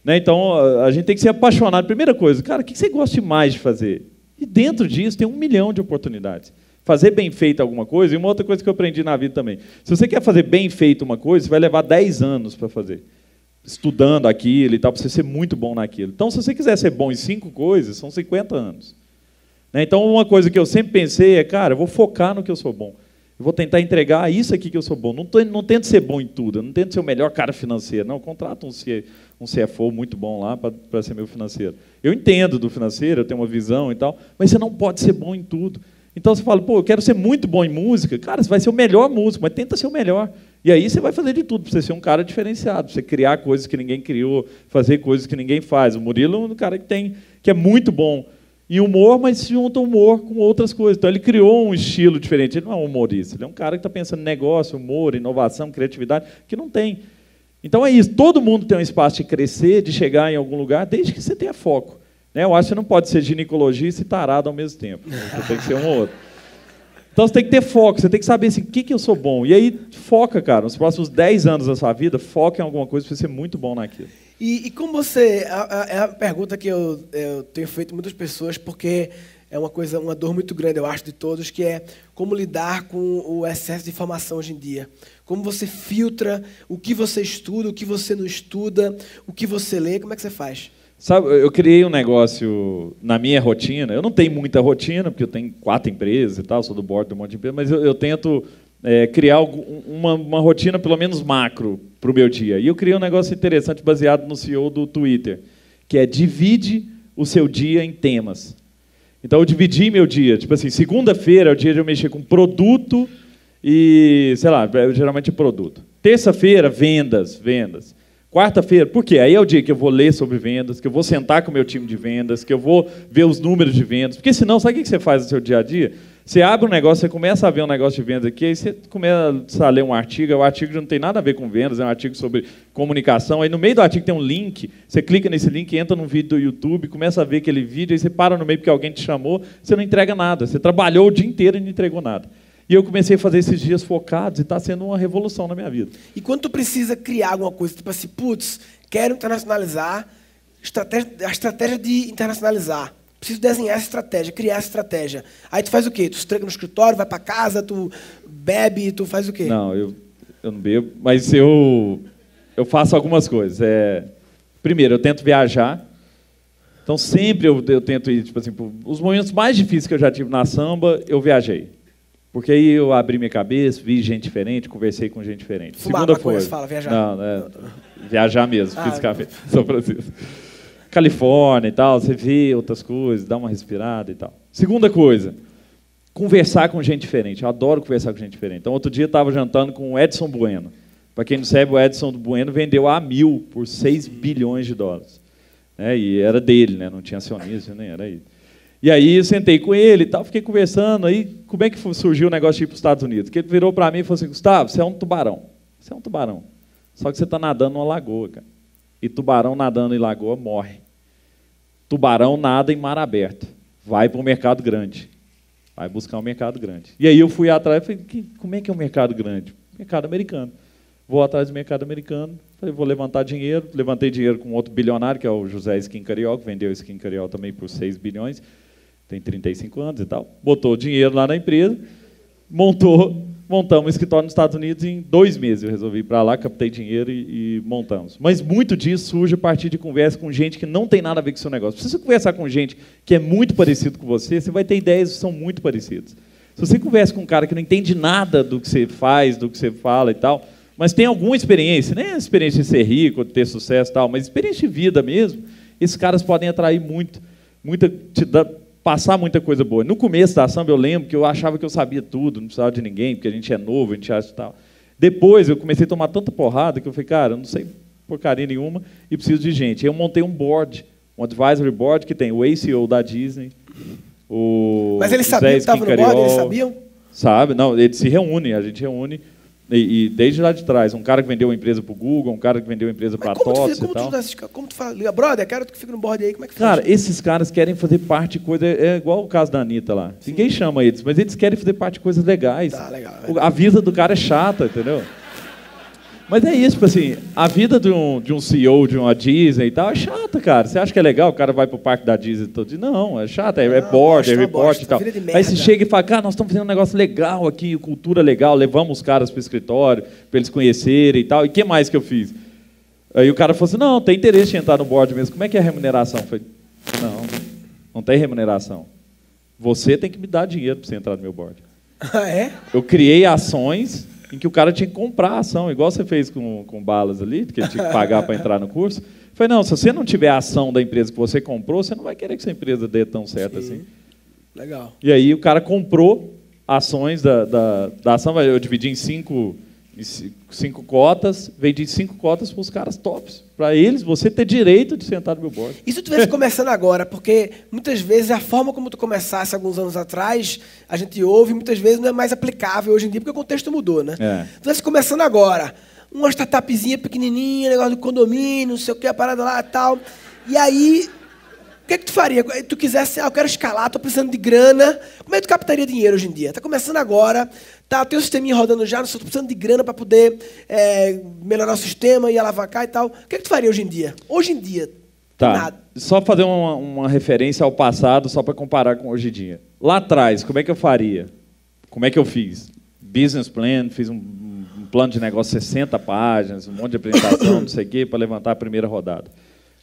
Speaker 4: Né? Então, a- a gente tem que ser apaixonado. Primeira coisa, cara, o que você gosta mais de fazer? E dentro disso tem um milhão de oportunidades. Fazer bem feito alguma coisa, e uma outra coisa que eu aprendi na vida também. Se você quer fazer bem feito uma coisa, você vai levar 10 anos para fazer estudando aquilo e tal, para você ser muito bom naquilo. Então, se você quiser ser bom em cinco coisas, são 50 anos. Né? Então, uma coisa que eu sempre pensei é, cara, eu vou focar no que eu sou bom. Eu vou tentar entregar isso aqui que eu sou bom. Não, tô, não tento ser bom em tudo, não tento ser o melhor cara financeiro. Não, contrata um, um CFO muito bom lá para ser meu financeiro. Eu entendo do financeiro, eu tenho uma visão e tal, mas você não pode ser bom em tudo. Então você fala, pô, eu quero ser muito bom em música. Cara, você vai ser o melhor músico, mas tenta ser o melhor. E aí você vai fazer de tudo para você ser um cara diferenciado, você criar coisas que ninguém criou, fazer coisas que ninguém faz. O Murilo é um cara que tem, que é muito bom em humor, mas se junta humor com outras coisas. Então ele criou um estilo diferente. Ele não é um humorista, ele é um cara que está pensando em negócio, humor, inovação, criatividade, que não tem. Então é isso. Todo mundo tem um espaço de crescer, de chegar em algum lugar, desde que você tenha foco. Né? Eu acho que você não pode ser ginecologista e tarado ao mesmo tempo. Você tem que ser um ou outro. Então você tem que ter foco, você tem que saber assim, o que, que eu sou bom. E aí foca, cara, nos próximos 10 anos da sua vida, foca em alguma coisa para você ser muito bom naquilo.
Speaker 2: E, e como você. a- a- É a pergunta que eu, eu tenho feito muitas pessoas, porque é uma coisa, uma dor muito grande, eu acho, de todos, que é como lidar com o excesso de informação hoje em dia. Como você filtra o que você estuda, o que você não estuda, o que você lê, como é que você faz?
Speaker 4: Sabe, eu criei um negócio na minha rotina. Eu não tenho muita rotina, porque eu tenho quatro empresas e tal, sou do board de um monte de empresa, mas eu, eu tento é, criar uma, uma rotina, pelo menos macro, para o meu dia. E eu criei um negócio interessante baseado no CEO do Twitter, que é divide o seu dia em temas. Então eu dividi meu dia. Tipo assim, segunda-feira é o dia de eu mexer com produto e, sei lá, é, geralmente é produto. Terça-feira, vendas, vendas. Quarta-feira, por quê? Aí é o dia que eu vou ler sobre vendas, que eu vou sentar com o meu time de vendas, que eu vou ver os números de vendas. Porque senão, sabe o que você faz no seu dia a dia? Você abre um negócio, você começa a ver um negócio de vendas aqui, aí você começa a ler um artigo, o artigo não tem nada a ver com vendas, é um artigo sobre comunicação. Aí no meio do artigo tem um link, você clica nesse link, entra num vídeo do YouTube, começa a ver aquele vídeo, aí você para no meio porque alguém te chamou, você não entrega nada. Você trabalhou o dia inteiro e não entregou nada. E eu comecei a fazer esses dias focados e está sendo uma revolução na minha vida.
Speaker 2: E quando tu precisa criar alguma coisa, tipo assim, putz, quero internacionalizar, estratégia, a estratégia de internacionalizar. Preciso desenhar essa estratégia, criar essa estratégia. Aí tu faz o quê? Tu tranca no escritório, vai para casa, tu bebe, tu faz o quê?
Speaker 4: Não, eu, eu não bebo, mas eu, eu faço algumas coisas. É, primeiro, eu tento viajar. Então, sempre eu, eu tento ir, tipo assim, os momentos mais difíceis que eu já tive na samba, eu viajei. Porque aí eu abri minha cabeça, vi gente diferente, conversei com gente diferente.
Speaker 2: Fumar
Speaker 4: Segunda foi.
Speaker 2: você fala, viajar.
Speaker 4: Não, é, viajar mesmo,
Speaker 2: Ah,
Speaker 4: fisicamente. São Francisco. Califórnia e tal, você vê outras coisas, dá uma respirada e tal. Segunda coisa, conversar com gente diferente. Eu adoro conversar com gente diferente. Então, outro dia eu estava jantando com o Edson Bueno. Para quem não sabe, o Edson Bueno vendeu a mil por 6 bilhões de dólares. É, e era dele, né? não tinha acionista, nem era ele. E aí eu sentei com ele e tal, fiquei conversando. Aí, como é que surgiu o negócio de ir para os Estados Unidos? Que ele virou para mim e falou assim: Gustavo, você é um tubarão. Você é um tubarão. Só que você está nadando numa lagoa, cara. E tubarão nadando em lagoa morre. Tubarão nada em mar aberto. Vai para o mercado grande. Vai buscar um mercado grande. E aí eu fui atrás e falei, como é que é o um mercado grande? Mercado americano. Vou atrás do mercado americano, falei, vou levantar dinheiro. Levantei dinheiro com outro bilionário, que é o José Skin Cariol, que vendeu Skin Cariol também por 6 bilhões. Tem 35 anos e tal. Botou dinheiro lá na empresa, montou montamos um escritório nos Estados Unidos em dois meses. Eu resolvi ir para lá, captei dinheiro e, e, montamos. Mas muito disso surge a partir de conversa com gente que não tem nada a ver com o seu negócio. Se você conversar com gente que é muito parecido com você, você vai ter ideias que são muito parecidas. Se você conversa com um cara que não entende nada do que você faz, do que você fala e tal, mas tem alguma experiência, nem a experiência de ser rico, de ter sucesso e tal, mas experiência de vida mesmo, esses caras podem atrair muito, muita, te dar, passar muita coisa boa. No começo da samba, eu lembro que eu achava que eu sabia tudo, não precisava de ninguém, porque a gente é novo, a gente acha tal. Depois, eu comecei a tomar tanta porrada que eu falei, cara, eu não sei porcaria nenhuma e preciso de gente. Aí eu montei um board, um advisory board que tem o ACO da Disney, o
Speaker 2: Mas eles sabiam que estava no board? Eles sabiam?
Speaker 4: Sabe, não, eles se reúnem, a gente reúne e, e, desde lá de trás, um cara que vendeu uma empresa para o Google, um cara que vendeu uma empresa para a TOTS
Speaker 2: e tal. Tu, como tu fala, brother, quero que fique no board aí, como é que
Speaker 4: Cara, faz? esses caras querem fazer parte de coisa, é igual o caso da Anitta lá. Sim. Ninguém chama eles, mas eles querem fazer parte de coisas legais.
Speaker 2: Tá, legal.
Speaker 4: É. A vida do cara é chata, entendeu? Mas é isso, tipo assim, a vida de um, de um CEO de uma Disney e tal é chata, cara. Você acha que é legal o cara vai pro parque da Disney todo dia? Não, é chata, é, é board, é report e tal. Aí você chega e fala, cara, nós estamos fazendo um negócio legal aqui, cultura legal, levamos os caras pro escritório, para eles conhecerem e tal. E o que mais que eu fiz? Aí o cara falou assim, não, tem interesse em entrar no board mesmo. Como é que é a remuneração? Eu falei, não, não tem remuneração. Você tem que me dar dinheiro para você entrar no meu board.
Speaker 2: Ah, é?
Speaker 4: Eu criei ações em que o cara tinha que comprar a ação, igual você fez com, com balas ali, que ele tinha que pagar para entrar no curso. Falei, não, se você não tiver a ação da empresa que você comprou, você não vai querer que essa empresa dê tão certo Sim. assim.
Speaker 2: Legal.
Speaker 4: E aí o cara comprou ações da, da, da ação, eu dividi em cinco cinco cotas, vendi cinco cotas para os caras tops. Para eles, você ter direito de sentar no meu board.
Speaker 2: E se tu estivesse começando agora? Porque muitas vezes a forma como tu começasse alguns anos atrás, a gente ouve, muitas vezes não é mais aplicável hoje em dia, porque o contexto mudou, né?
Speaker 4: É.
Speaker 2: Tu estivesse começando agora, uma startupzinha pequenininha, negócio do condomínio, não sei o que, a parada lá e tal. E aí que, é que tu faria? Tu quisesse, ah, eu quero escalar, estou precisando de grana. Como é que tu captaria dinheiro hoje em dia? Está começando agora, tá, tem o sisteminha rodando já, estou precisando de grana para poder é, melhorar o sistema e alavancar e tal. O que, é que tu faria hoje em dia? Hoje em dia,
Speaker 4: tá. nada. Só fazer uma, uma referência ao passado, só para comparar com hoje em dia. Lá atrás, como é que eu faria? Como é que eu fiz? Business plan, fiz um, um plano de negócio 60 páginas, um monte de apresentação, não sei o quê, para levantar a primeira rodada.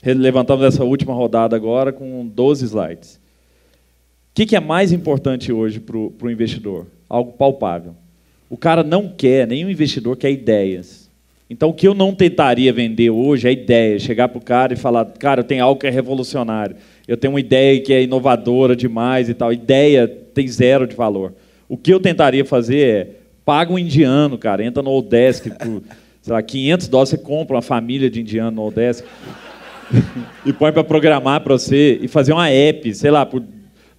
Speaker 4: Levantamos essa última rodada agora com 12 slides. O que, que é mais importante hoje para o investidor? Algo palpável. O cara não quer, nenhum investidor quer ideias. Então, o que eu não tentaria vender hoje é ideia. Chegar para o cara e falar, cara, eu tenho algo que é revolucionário. Eu tenho uma ideia que é inovadora demais e tal. Ideia tem zero de valor. O que eu tentaria fazer é, paga um indiano, cara, entra no Odesk por, sei lá, 500 dólares, você compra uma família de indiano no Odesk. e põe para programar para você e fazer uma app, sei lá, por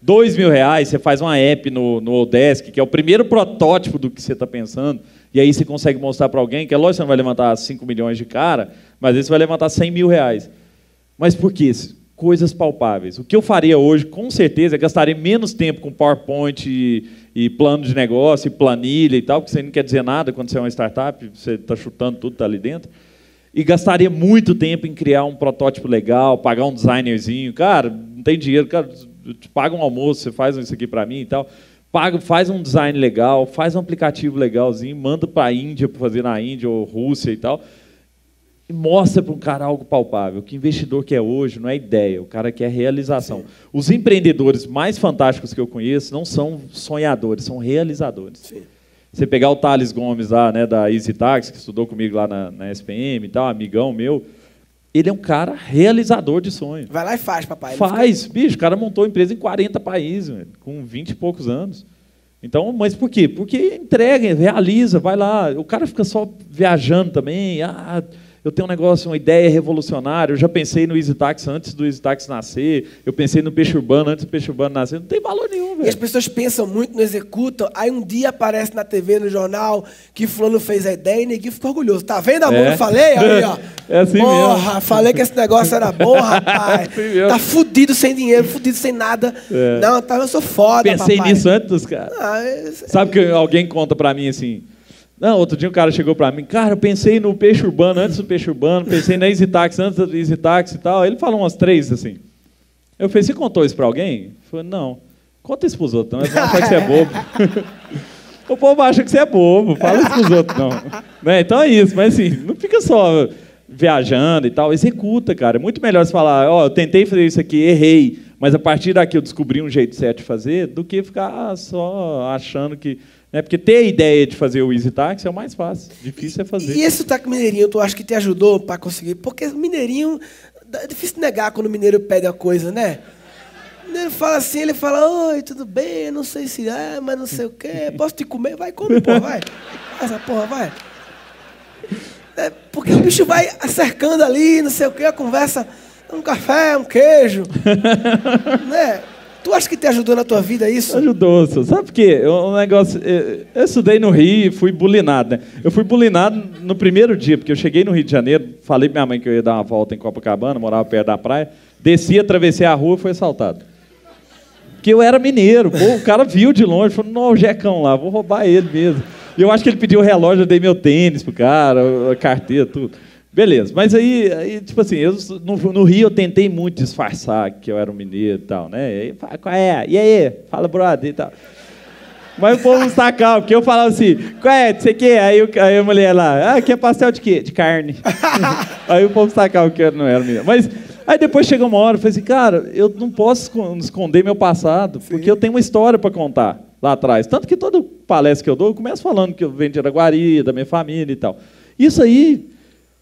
Speaker 4: dois mil reais você faz uma app no, no Odesk, que é o primeiro protótipo do que você está pensando, e aí você consegue mostrar para alguém, que é lógico que você não vai levantar 5 milhões de cara, mas aí você vai levantar 100 mil reais. Mas por quê? Coisas palpáveis. O que eu faria hoje, com certeza, é gastaria menos tempo com PowerPoint e, e plano de negócio, e planilha e tal, porque você não quer dizer nada quando você é uma startup, você está chutando tudo, está ali dentro e gastaria muito tempo em criar um protótipo legal, pagar um designerzinho. Cara, não tem dinheiro, cara, paga um almoço, você faz isso aqui para mim e tal. Paga, faz um design legal, faz um aplicativo legalzinho, manda para a Índia para fazer na Índia ou Rússia e tal. E mostra para um cara algo palpável. Que investidor quer hoje não é ideia, o cara quer realização. Sim. Os empreendedores mais fantásticos que eu conheço não são sonhadores, são realizadores.
Speaker 2: Sim.
Speaker 4: Você pegar o Thales Gomes lá, né, da Easy Taxi, que estudou comigo lá na, na SPM e tal, amigão meu, Ele é um cara realizador de sonhos.
Speaker 2: Vai lá e faz, papai.
Speaker 4: Faz, bicho, o cara montou empresa em 40 países, com 20 e poucos anos. Então, mas por quê? Porque entrega, realiza, vai lá. O cara fica só viajando também. Ah, eu tenho um negócio, uma ideia revolucionária. Eu já pensei no Easy Tax antes do Easy Tax nascer. Eu pensei no peixe urbano antes do peixe urbano nascer. Não tem valor nenhum,
Speaker 2: E as
Speaker 4: velho.
Speaker 2: pessoas pensam muito, não executam. Aí um dia aparece na TV, no jornal, que fulano fez a ideia e ninguém ficou orgulhoso. Tá vendo, amor?
Speaker 4: É.
Speaker 2: Eu falei? Aí, ó.
Speaker 4: É assim
Speaker 2: Porra,
Speaker 4: mesmo.
Speaker 2: falei que esse negócio era bom, rapaz.
Speaker 4: assim mesmo.
Speaker 2: tá fudido sem dinheiro, fudido sem nada.
Speaker 4: É.
Speaker 2: Não, tá, eu sou foda,
Speaker 4: Pensei
Speaker 2: papai.
Speaker 4: nisso antes dos caras.
Speaker 2: Ah, esse-
Speaker 4: Sabe que alguém conta pra mim assim? Não, outro dia um cara chegou pra mim, cara, eu pensei no peixe urbano antes do peixe urbano, pensei na Easy Tax antes do Easy Tax e tal. Ele falou umas três assim. Eu falei, você contou isso pra alguém? Ele falou, não. Conta isso pros outros, não. Eles vão achar que você é bobo. o povo acha que você é bobo, fala isso pros outros, não. Né? Então é isso, mas assim, não fica só viajando e tal, executa, cara. É muito melhor você falar, ó, eu tentei fazer isso aqui, errei, mas a partir daqui eu descobri um jeito certo de fazer, do que ficar só achando que. Né? Porque ter a ideia de fazer o Easy Taxi é o mais fácil. Difícil é fazer.
Speaker 2: E esse sotaque mineirinho, tu acha que te ajudou para conseguir? Porque mineirinho, é difícil negar quando o mineiro pede a coisa, né? O mineiro fala assim, ele fala, oi, tudo bem, não sei se é, mas não sei o quê, posso te comer? Vai, come, porra, vai. Essa porra, vai. É, porque o bicho vai cercando ali, não sei o quê, a conversa, um café, um queijo. né? Tu acha que te ajudou na tua vida isso?
Speaker 4: Ajudou, senhor. sabe por quê? Um negócio. Eu, eu estudei no Rio e fui bulinado, né? Eu fui bulinado no primeiro dia, porque eu cheguei no Rio de Janeiro, falei pra minha mãe que eu ia dar uma volta em Copacabana, morava perto da praia, desci, atravessei a rua e fui assaltado. Porque eu era mineiro, pô, o cara viu de longe, falou, não, o Jecão lá, vou roubar ele mesmo. E eu acho que ele pediu o relógio, eu dei meu tênis pro cara, a carteira, tudo. Beleza, mas aí, aí tipo assim, eu, no, no Rio eu tentei muito disfarçar que eu era um mineiro e tal, né? E aí, qual é? E aí? Fala, brother e tal. Mas o povo sacar, porque eu falava assim, qual é? Você? Aí, o- aí a mulher lá, ah, quer pastel de quê? De carne. aí o povo sacava que eu não era mineiro. Mas aí depois chegou uma hora, eu falei assim, cara, eu não posso esco- esconder meu passado, porque eu tenho uma história para contar lá atrás. Tanto que toda palestra que eu dou, eu começo falando que eu venho de Araguari, da minha família e tal. Isso aí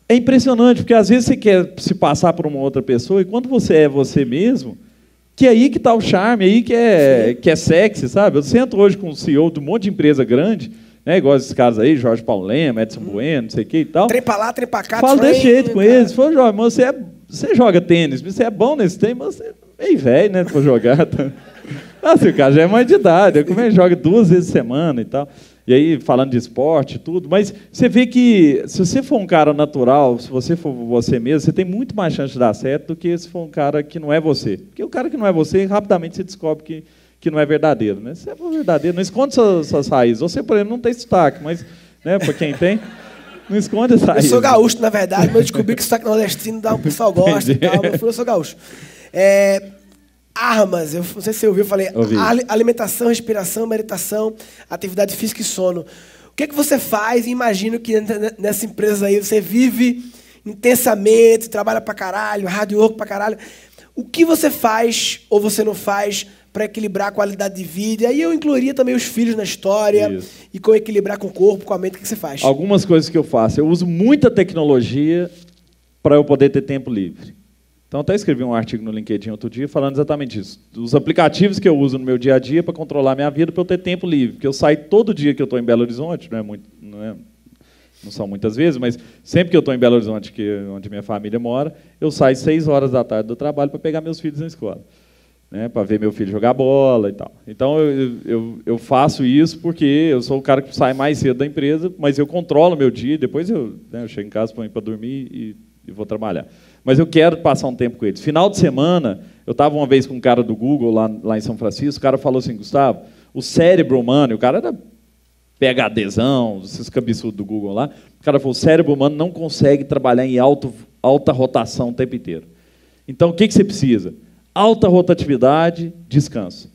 Speaker 4: é impressionante, porque às vezes você quer se passar por uma outra pessoa, e quando você é você mesmo, que é aí que está o charme, aí que é, que é sexy, sabe? Eu sento hoje com o CEO de um monte de empresa grande, né, igual esses caras aí, Jorge Paulo Lema, Edson Bueno, não sei o que e tal.
Speaker 2: Trem pra lá, trem pra cá.
Speaker 4: Falo desse jeito com
Speaker 2: cara.
Speaker 4: eles. Falo, Jorge, mas você, é, você joga tênis, você é bom nesse tênis, mas você é meio velho, né, pra jogar. Tá? Assim, o cara já é mais de idade, como é que joga duas vezes por semana e tal. E aí, falando de esporte e tudo, mas você vê que se você for um cara natural, se você for você mesmo, você tem muito mais chance de dar certo do que se for um cara que não é você. Porque o cara que não é você, rapidamente você descobre que, que não é verdadeiro. Né? Você for verdadeiro, não esconde suas, suas raízes. Você, por exemplo, não tem sotaque, mas né, para quem tem, não esconde as
Speaker 2: Eu sou gaúcho, na verdade, mas eu descobri que sotaque nordestino dá um pessoal gosta e tal, mas eu sou gaúcho. É, armas, eu não sei se você ouviu, eu falei
Speaker 4: Ouvi.
Speaker 2: ali- alimentação, respiração, meditação, atividade física e sono. O que, é que você faz? Imagino que nessa empresa aí você vive intensamente, trabalha pra caralho, rádio work pra caralho. O que você faz ou você não faz para equilibrar a qualidade de vida? E aí eu incluiria também os filhos na história
Speaker 4: Isso.
Speaker 2: e como equilibrar com o corpo, com a mente, o que você faz?
Speaker 4: Algumas coisas que eu faço. Eu uso muita tecnologia para eu poder ter tempo livre. Então, até escrevi um artigo no LinkedIn outro dia falando exatamente isso. Os aplicativos que eu uso no meu dia a dia para controlar minha vida, para eu ter tempo livre. Porque eu saio todo dia que eu estou em Belo Horizonte, não, é muito, não, é- não são muitas vezes, mas sempre que eu estou em Belo Horizonte, que é onde minha família mora, eu saio seis horas da tarde do trabalho para pegar meus filhos na escola. Né, para ver meu filho jogar bola e tal. Então eu, eu, eu faço isso porque eu sou o cara que sai mais cedo da empresa, mas eu controlo meu dia. Depois eu, né, eu chego em casa para dormir e, e vou trabalhar. Mas eu quero passar um tempo com eles. Final de semana, eu estava uma vez com um cara do Google lá, lá em São Francisco. O cara falou assim, Gustavo, o cérebro humano, e o cara era PHDzão, esses cabeçudos do Google lá. O cara falou: o cérebro humano não consegue trabalhar em alto, alta rotação o tempo inteiro. Então, o que, que você precisa? Alta rotatividade, descanso.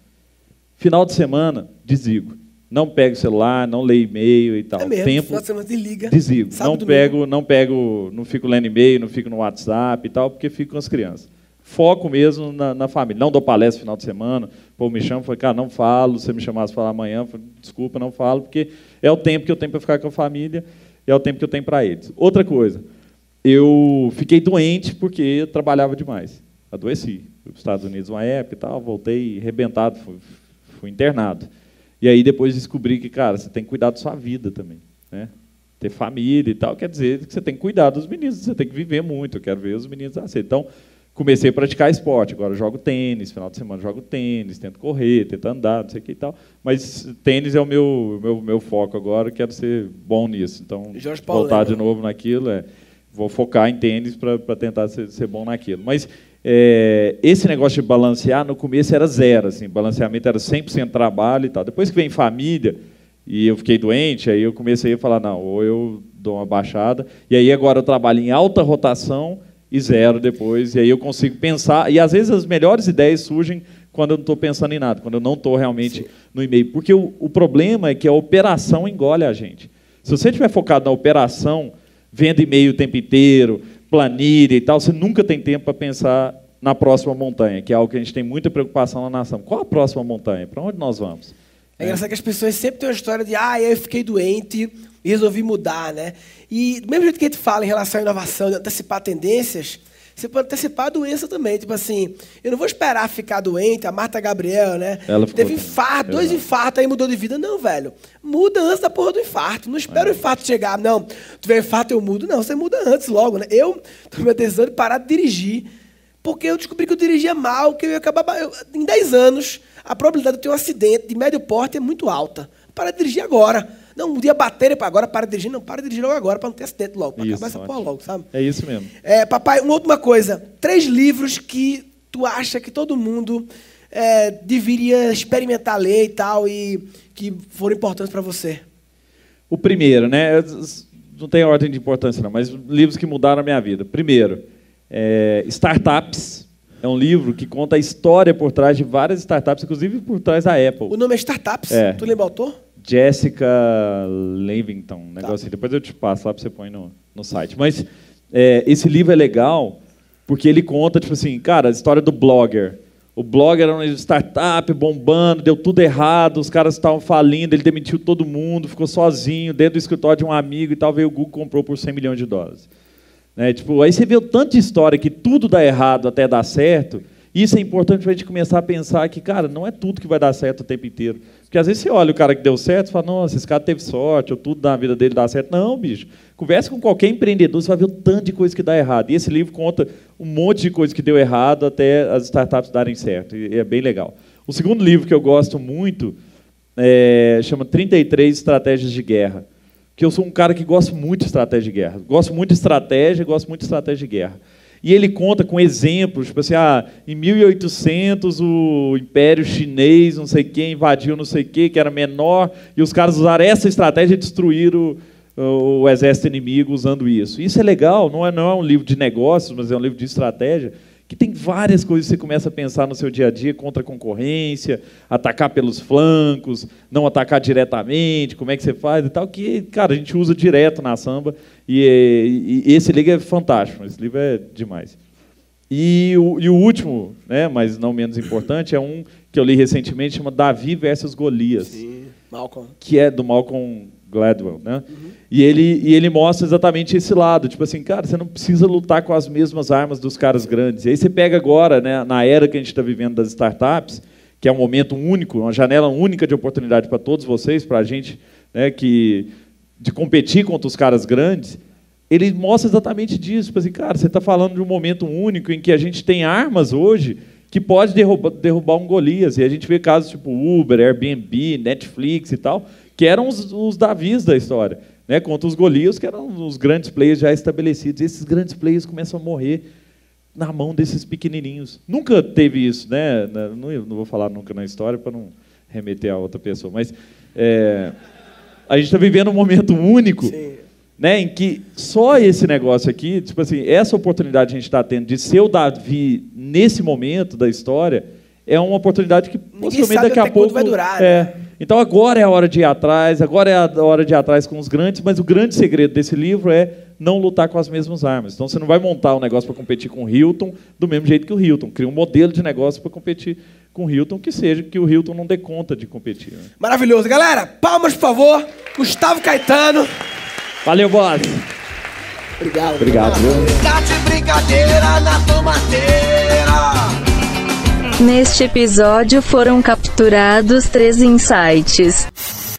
Speaker 4: Final de semana, desligo. Não pego celular, não leio e-mail e tal.
Speaker 2: É mesmo,
Speaker 4: Tempo,
Speaker 2: de semana desliga.
Speaker 4: desligo. Não pego, não pego, não fico lendo e-mail, não fico no WhatsApp e tal, porque fico com as crianças. Foco mesmo na, na família. Não dou palestra no final de semana. Pô, me chama, falei, cara, não falo. Se você me chamasse para falar amanhã, falei, desculpa, não falo, porque é o tempo que eu tenho para ficar com a família e é o tempo que eu tenho para eles. Outra coisa, eu fiquei doente porque eu trabalhava demais. Adoeci. Fui para os Estados Unidos uma época e tal, voltei arrebentado, fui, fui internado. E aí depois descobri que, cara, você tem que cuidar da sua vida também. Né? Ter família e tal, quer dizer que você tem que cuidar dos meninos, você tem que viver muito. Eu quero ver os meninos assim. Então, comecei a praticar esporte. Agora jogo tênis, final de semana jogo tênis, tento correr, tento andar, não sei o que e tal. Mas tênis é o meu, meu, meu foco agora, quero ser bom nisso. Então, voltar de novo naquilo, é, vou focar em tênis para tentar ser, ser, bom naquilo. Mas é, esse negócio de balancear, no começo era zero, assim, balanceamento era 100% trabalho e tal. Depois que vem família, e eu fiquei doente, aí eu comecei a falar, não, ou eu dou uma baixada, e aí agora eu trabalho em alta rotação e zero depois, e aí eu consigo pensar, e às vezes as melhores ideias surgem quando eu não estou pensando em nada, quando eu não estou realmente Sim. no e-mail. Porque o, o problema é que a operação engole a gente. Se você estiver focado na operação, vendo e-mail o tempo inteiro, planilha e tal, você nunca tem tempo para pensar na próxima montanha, que é algo que a gente tem muita preocupação na nação. Qual a próxima montanha? Para onde nós vamos?
Speaker 2: É engraçado que as pessoas sempre têm uma história de ah, eu fiquei doente e resolvi mudar, né? E do mesmo jeito que a gente fala em relação à inovação, de antecipar tendências, você pode antecipar a doença também. Tipo assim, eu não vou esperar ficar doente, a Marta Gabriel, né?
Speaker 4: Ela
Speaker 2: Teve infarto, dois infartos, aí mudou de vida. Não, velho. Muda antes da porra do infarto. Não espera é. o infarto chegar. Não, tu vê infarto, eu mudo. Não, você muda antes logo, né? Eu tomei a decisão de parar de dirigir, porque eu descobri que eu dirigia mal, que eu ia acabar. Eu, em 10 anos, a probabilidade de ter um acidente de médio porte é muito alta. Para de dirigir agora. Não, um dia bater para agora, para de dirigir. Não, para de dirigir logo agora, para não ter acidente logo. Para acabar essa porra logo, sabe?
Speaker 4: É isso mesmo.
Speaker 2: É, papai, uma última coisa. Três livros que tu acha que todo mundo é, deveria experimentar ler e tal, e que foram importantes para você.
Speaker 4: O primeiro, né? Não tem ordem de importância, não, mas livros que mudaram a minha vida. Primeiro, é, Startups. É um livro que conta a história por trás de várias startups, inclusive por trás da Apple.
Speaker 2: O nome é Startups? É. Tu lembra o autor?
Speaker 4: Jessica Levington, um negócio tá. assim. Depois eu te passo lá para você põe no, no site. Mas é, esse livro é legal porque ele conta, tipo assim, cara, a história do blogger. O blogger era uma startup bombando, deu tudo errado, os caras estavam falindo, ele demitiu todo mundo, ficou sozinho dentro do escritório de um amigo e tal, veio o Google comprou por 100 milhões de dólares. Né? Tipo, aí você vê o tanto de história que tudo dá errado até dar certo, isso é importante para a gente começar a pensar que, cara, não é tudo que vai dar certo o tempo inteiro. Porque às vezes você olha o cara que deu certo e fala, nossa, esse cara teve sorte, ou tudo na vida dele dá certo. Não, bicho. Converse com qualquer empreendedor, você vai ver o tanto de coisa que dá errado. E esse livro conta um monte de coisa que deu errado até as startups darem certo. E é bem legal. O segundo livro que eu gosto muito é, chama 33 Estratégias de Guerra. Que eu sou um cara que gosta muito de estratégia de guerra. Gosto muito de estratégia, gosto muito de estratégia de guerra. E ele conta com exemplos, tipo assim, ah, em 1800 o Império Chinês, não sei quem, invadiu não sei quê, que era menor, e os caras usaram essa estratégia e destruíram o, o exército inimigo usando isso. Isso é legal, não é, não é um livro de negócios, mas é um livro de estratégia que tem várias coisas que você começa a pensar no seu dia a dia contra a concorrência, atacar pelos flancos, não atacar diretamente, como é que você faz e tal, que, cara, a gente usa direto na samba e, e esse livro é fantástico, esse livro é demais. E o, e o, último, né, mas não menos importante, é um que eu li recentemente, chama Davi versus Golias.
Speaker 2: Sim, Malcolm.
Speaker 4: Que é do Malcolm Gladwell, né? Uhum. E ele e ele mostra exatamente esse lado, tipo assim, cara, você não precisa lutar com as mesmas armas dos caras grandes. E aí você pega agora, né, na era que a gente está vivendo das startups, que é um momento único, uma janela única de oportunidade para todos vocês, para a gente, né, que de competir contra os caras grandes. Ele mostra exatamente disso, tipo assim, cara, você está falando de um momento único em que a gente tem armas hoje que pode derrubar, derrubar um Golias. E a gente vê casos tipo Uber, Airbnb, Netflix e tal, que eram os, os Davis da história, né, contra os Golias, que eram os grandes players já estabelecidos. E esses grandes players começam a morrer na mão desses pequenininhos. Nunca teve isso, né? Não, não vou falar nunca na história para não remeter a outra pessoa, mas é, a gente está vivendo um momento único, Sim. né, em que só esse negócio aqui, tipo assim, essa oportunidade que a gente está tendo de ser o Davi nesse momento da história é uma oportunidade que possivelmente daqui a pouco
Speaker 2: vai durar.
Speaker 4: É,
Speaker 2: né?
Speaker 4: Então agora é a hora de ir atrás, agora é a hora de ir atrás com os grandes, mas o grande segredo desse livro é não lutar com as mesmas armas. Então você não vai montar um negócio para competir com o Hilton do mesmo jeito que o Hilton. Cria um modelo de negócio para competir com o Hilton que seja que o Hilton não dê conta de competir. Né?
Speaker 2: Maravilhoso. Galera, palmas, por favor. Gustavo Caetano.
Speaker 4: Valeu, boss.
Speaker 2: Obrigado.
Speaker 4: Obrigado, viu?
Speaker 1: Tá de brincadeira na tomateira.
Speaker 5: Neste episódio foram capturados três insights.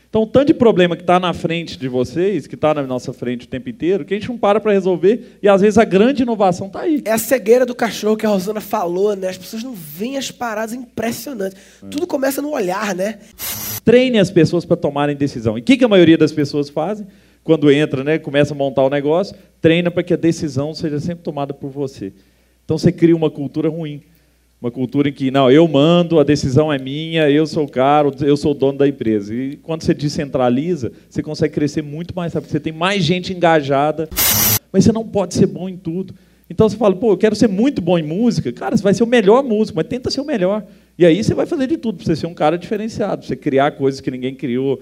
Speaker 4: Então, o tanto de problema que está na frente de vocês, que está na nossa frente o tempo inteiro, que a gente não para para resolver, e às vezes a grande inovação está aí.
Speaker 2: É a cegueira do cachorro que a Rosana falou, né? As pessoas não veem as paradas impressionantes. Tudo começa no olhar, né?
Speaker 4: Treine as pessoas para tomarem decisão. E o que, que a maioria das pessoas fazem? Quando entra, né, começa a montar o negócio, treina para que a decisão seja sempre tomada por você. Então você cria uma cultura ruim. Uma cultura em que, não, eu mando, a decisão é minha, eu sou o cara, eu sou o dono da empresa. E quando você descentraliza, você consegue crescer muito mais rápido. Você tem mais gente engajada, mas você não pode ser bom em tudo. Então você fala, pô, eu quero ser muito bom em música. Cara, você vai ser o melhor músico, mas tenta ser o melhor. E aí você vai fazer de tudo para você ser um cara diferenciado, pra você criar coisas que ninguém criou.